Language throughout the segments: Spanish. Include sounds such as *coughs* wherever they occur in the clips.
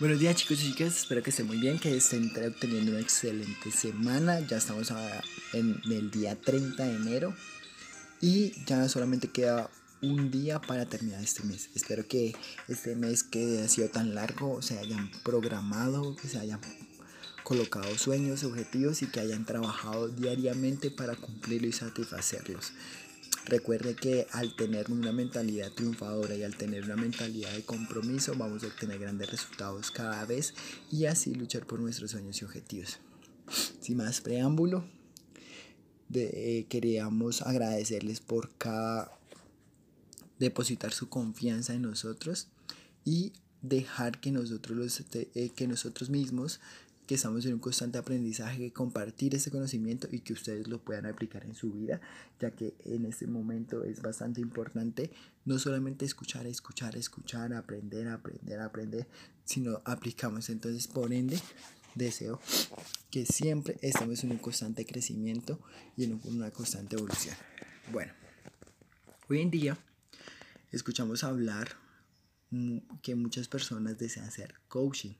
Buenos días chicos y chicas, espero que estén muy bien, que estén teniendo una excelente semana. Ya estamos en el día 30 de enero y ya solamente queda un día para terminar este mes. Espero que este mes que ha sido tan largo se hayan programado, que se hayan colocado sueños, objetivos y que hayan trabajado diariamente para cumplirlo y satisfacerlos. Recuerde que al tener una mentalidad triunfadora y al tener una mentalidad de compromiso vamos a obtener grandes resultados cada vez y así luchar por nuestros sueños y objetivos. Sin más preámbulo, eh, queríamos agradecerles por cada depositar su confianza en nosotros y dejar que nosotros, los, eh, que nosotros mismos que estamos en un constante aprendizaje, compartir ese conocimiento y que ustedes lo puedan aplicar en su vida, ya que en este momento es bastante importante no solamente escuchar, escuchar, escuchar, aprender, aprender, aprender, sino aplicamos. Entonces, por ende, deseo que siempre estemos en un constante crecimiento y en una constante evolución. Bueno, hoy en día escuchamos hablar que muchas personas desean hacer coaching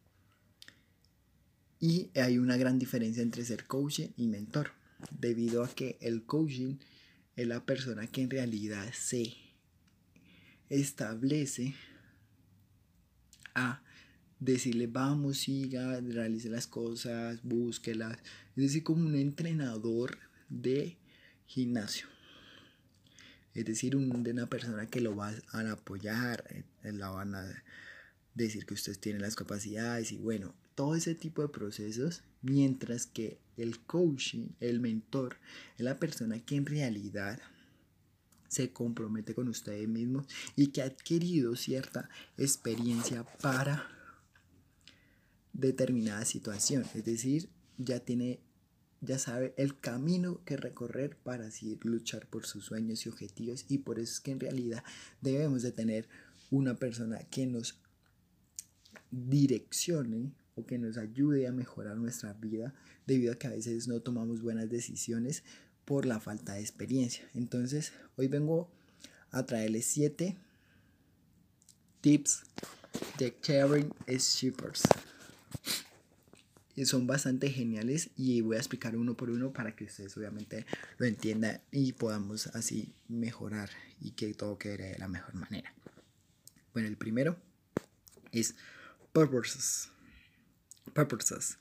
y hay una gran diferencia entre ser coach y mentor, debido a que el coaching es la persona que en realidad se establece a decirle vamos, siga, realice las cosas, búsquelas. Es decir, como un entrenador de gimnasio. Es decir, una persona que lo va a apoyar, eh, la van a decir que usted tiene las capacidades y bueno, todo ese tipo de procesos, mientras que el coaching, el mentor, es la persona que en realidad se compromete con ustedes mismos y que ha adquirido cierta experiencia para determinada situación. Es decir, ya tiene, ya sabe el camino que recorrer para así luchar por sus sueños y objetivos. Y por eso es que en realidad debemos de tener una persona que nos direccione o que nos ayude a mejorar nuestra vida debido a que a veces no tomamos buenas decisiones por la falta de experiencia. Entonces, hoy vengo a traerles 7 tips de caring shippers. Son bastante geniales y voy a explicar uno por uno para que ustedes obviamente lo entiendan y podamos así mejorar y que todo quede de la mejor manera. Bueno, el primero es purposes. Purposes.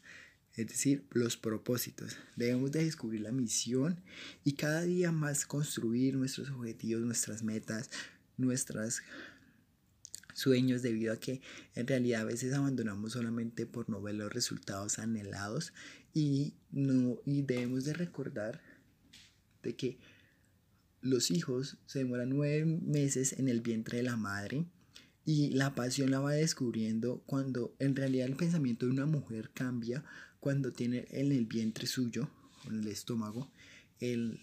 Es decir, los propósitos. Debemos de descubrir la misión y cada día más construir nuestros objetivos, nuestras metas, nuestros sueños debido a que en realidad a veces abandonamos solamente por no ver los resultados anhelados y, no, y debemos de recordar de que los hijos se demoran nueve meses en el vientre de la madre y la pasión la va descubriendo cuando en realidad el pensamiento de una mujer cambia cuando tiene en el vientre suyo, en el estómago, el,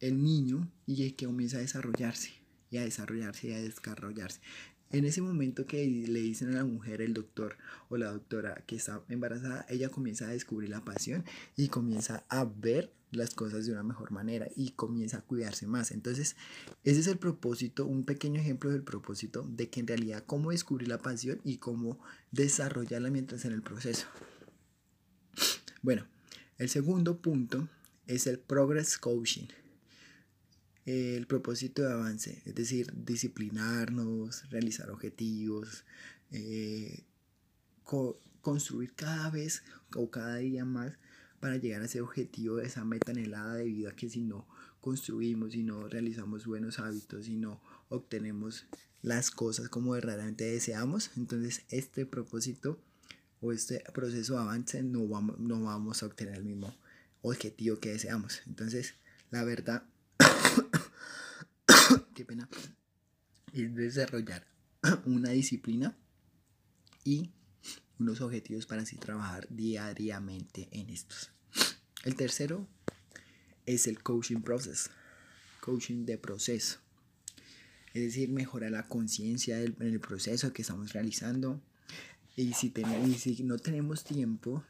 el niño y que comienza a desarrollarse y a desarrollarse y a desarrollarse. En ese momento que le dicen a la mujer, el doctor o la doctora que está embarazada, ella comienza a descubrir la pasión y comienza a ver las cosas de una mejor manera y comienza a cuidarse más. Entonces, ese es el propósito, un pequeño ejemplo del propósito de que en realidad cómo descubrir la pasión y cómo desarrollarla mientras en el proceso. Bueno, el segundo punto es el progress coaching el propósito de avance, es decir, disciplinarnos, realizar objetivos, eh, construir cada vez o cada día más para llegar a ese objetivo, de esa meta anhelada, debido a que si no construimos, si no realizamos buenos hábitos, si no obtenemos las cosas como verdaderamente deseamos, entonces este propósito o este proceso de avance no vamos, no vamos a obtener el mismo objetivo que deseamos. Entonces, la verdad qué pena, es desarrollar *clears throat* una disciplina y unos objetivos para así trabajar diariamente en estos. El tercero es el coaching process, coaching de proceso. Es decir, mejorar la conciencia en el proceso que estamos realizando. Y si, tenemos, y si no tenemos tiempo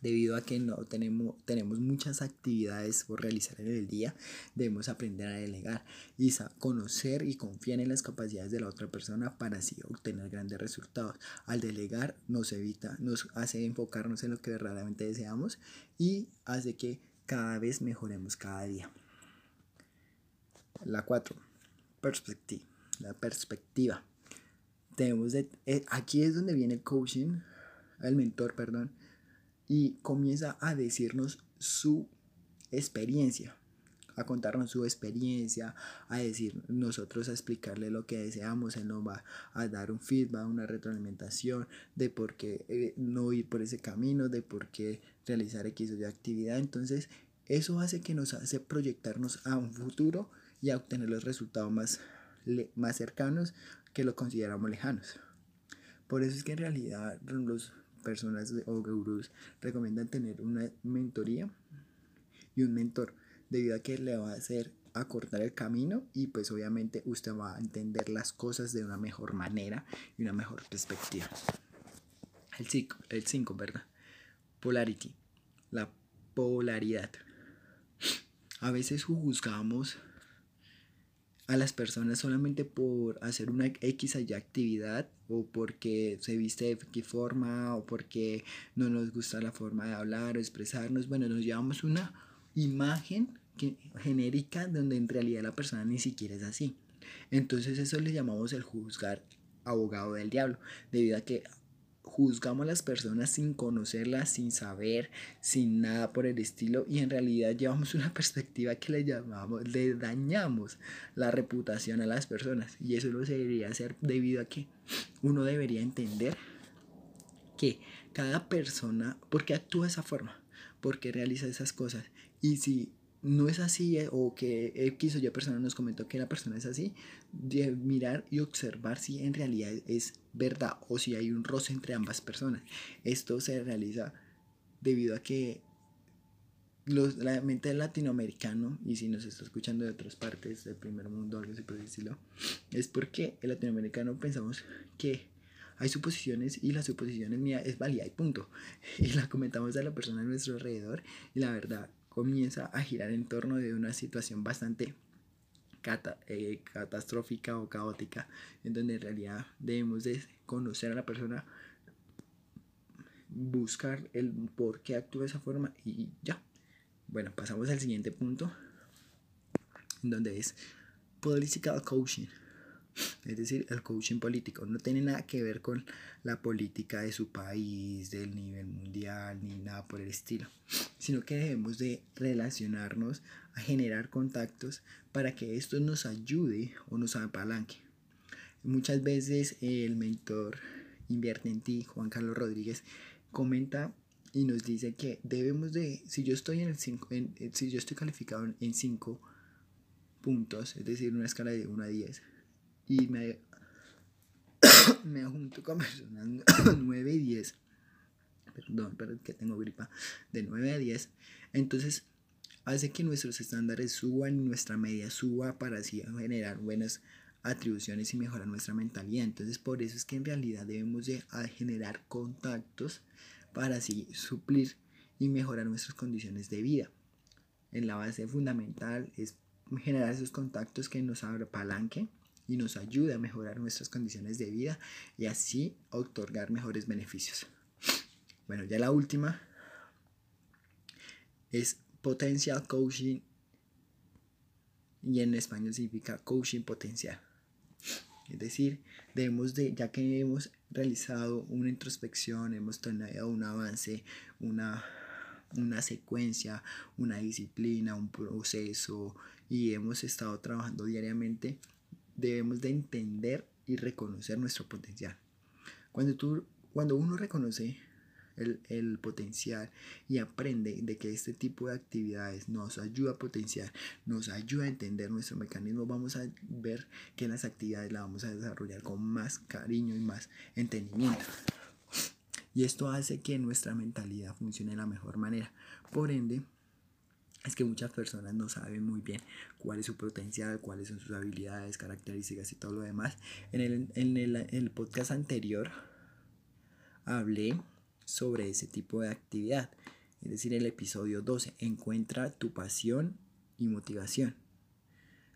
Debido a que no tenemos, tenemos muchas actividades por realizar en el día, debemos aprender a delegar y conocer y confiar en las capacidades de la otra persona para así obtener grandes resultados. Al delegar nos evita, nos hace enfocarnos en lo que verdaderamente deseamos y hace que cada vez mejoremos cada día. La 4. Perspectiva. La perspectiva. Tenemos eh, aquí es donde viene el coaching, el mentor, perdón, y comienza a decirnos su experiencia, a contarnos su experiencia, a decir nosotros a explicarle lo que deseamos, él nos va a dar un feedback, una retroalimentación de por qué eh, no ir por ese camino, de por qué realizar X o Y actividad. Entonces, eso hace que nos hace proyectarnos a un futuro y a obtener los resultados más, más cercanos que lo consideramos lejanos. Por eso es que en realidad los personas o gurús recomiendan tener una mentoría y un mentor, debido a que le va a hacer acortar el camino y pues obviamente usted va a entender las cosas de una mejor manera y una mejor perspectiva. El 5, el cinco, ¿verdad? Polarity, la polaridad. A veces juzgamos a las personas solamente por hacer una X y actividad o porque se viste de qué forma o porque no nos gusta la forma de hablar o expresarnos. Bueno, nos llevamos una imagen genérica donde en realidad la persona ni siquiera es así. Entonces eso le llamamos el juzgar abogado del diablo, debido a que juzgamos a las personas sin conocerlas, sin saber, sin nada por el estilo y en realidad llevamos una *laughs* perspectiva que le llamamos, le dañamos la reputación a las personas y eso no debería hacer debido a que uno debería entender que cada persona, ¿por qué actúa de esa forma? ¿Por qué realiza esas cosas? Y si no es así eh, o que X o Y persona nos comentó que la persona es así, de mirar y observar si en realidad es verdad o si hay un roce entre ambas personas. Esto se realiza debido a que los, la mente del latinoamericano, y si nos está escuchando de otras partes del primer mundo, algo así por decirlo, es porque el latinoamericano pensamos que hay suposiciones y las suposiciones mía es válida y punto. *laughs* Y la comentamos a la persona a nuestro alrededor y la verdad comienza a girar en torno de una situación bastante eh, catastrófica o caótica, en donde en realidad debemos de conocer a la persona, buscar el por qué actúa de esa forma y ya. Bueno, pasamos al siguiente punto, en donde es political coaching es decir, el coaching político. No tiene nada que ver con la política de su país, del nivel mundial, ni nada por el estilo, sino que debemos de relacionarnos, a generar contactos para que esto nos ayude o nos apalanque. Muchas veces el mentor invierte en ti, Juan Carlos Rodríguez, comenta y nos dice que debemos de, si yo estoy en el cinco, si yo estoy calificado en 5 puntos, es decir, una escala de 1 a 10, y me, *coughs* me junto con personas *coughs* 9 y 10. Perdón, pero que tengo gripa. De 9 a 10. Entonces hace que nuestros estándares suban y nuestra media suba para así generar buenas atribuciones y mejorar nuestra mentalidad. Entonces por eso es que en realidad debemos de generar contactos para así suplir y mejorar nuestras condiciones de vida. En la base fundamental es generar esos contactos que nos apalanquen y nos ayuda a mejorar nuestras condiciones de vida y así otorgar mejores beneficios. Bueno, ya la última es Potential Coaching y en español significa coaching potencial. Es decir, debemos de, ya que hemos realizado una introspección, hemos tenido un avance, una, una secuencia, una disciplina, un proceso y hemos estado trabajando diariamente, debemos de entender y reconocer nuestro potencial. Cuando, tú, cuando uno reconoce el, el, potencial y aprende de que este tipo de actividades nos ayuda a potenciar, nos ayuda a entender nuestro mecanismo, vamos a ver que las actividades las vamos a desarrollar con más cariño y más entendimiento. Y esto hace que nuestra mentalidad funcione de la mejor manera. Por ende, es que muchas personas no saben muy bien cuál es su potencial, cuáles son sus habilidades, características y todo lo demás. En el, en el, podcast anterior hablé sobre ese tipo de actividad. Es decir, el episodio 12, encuentra tu pasión y motivación.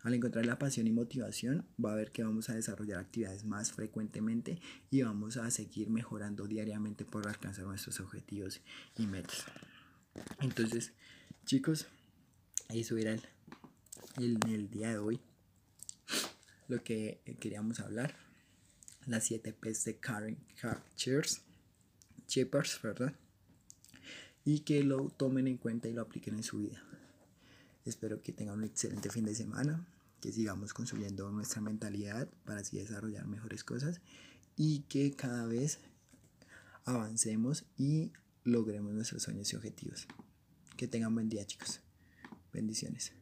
Al encontrar la pasión y motivación, va a ver que vamos a desarrollar actividades más frecuentemente y vamos a seguir mejorando diariamente por alcanzar nuestros objetivos y metas. Entonces, chicos, eso era el, el, día de hoy. Lo que queríamos hablar. Las 7 P's de Karen Cheers. Chippers, ¿verdad? Y que lo tomen en cuenta y lo apliquen en su vida. Espero que tengan un excelente fin de semana, que sigamos construyendo nuestra mentalidad para así desarrollar mejores cosas y que cada vez avancemos y logremos nuestros sueños y objetivos. Que tengan buen día chicos. Bendiciones.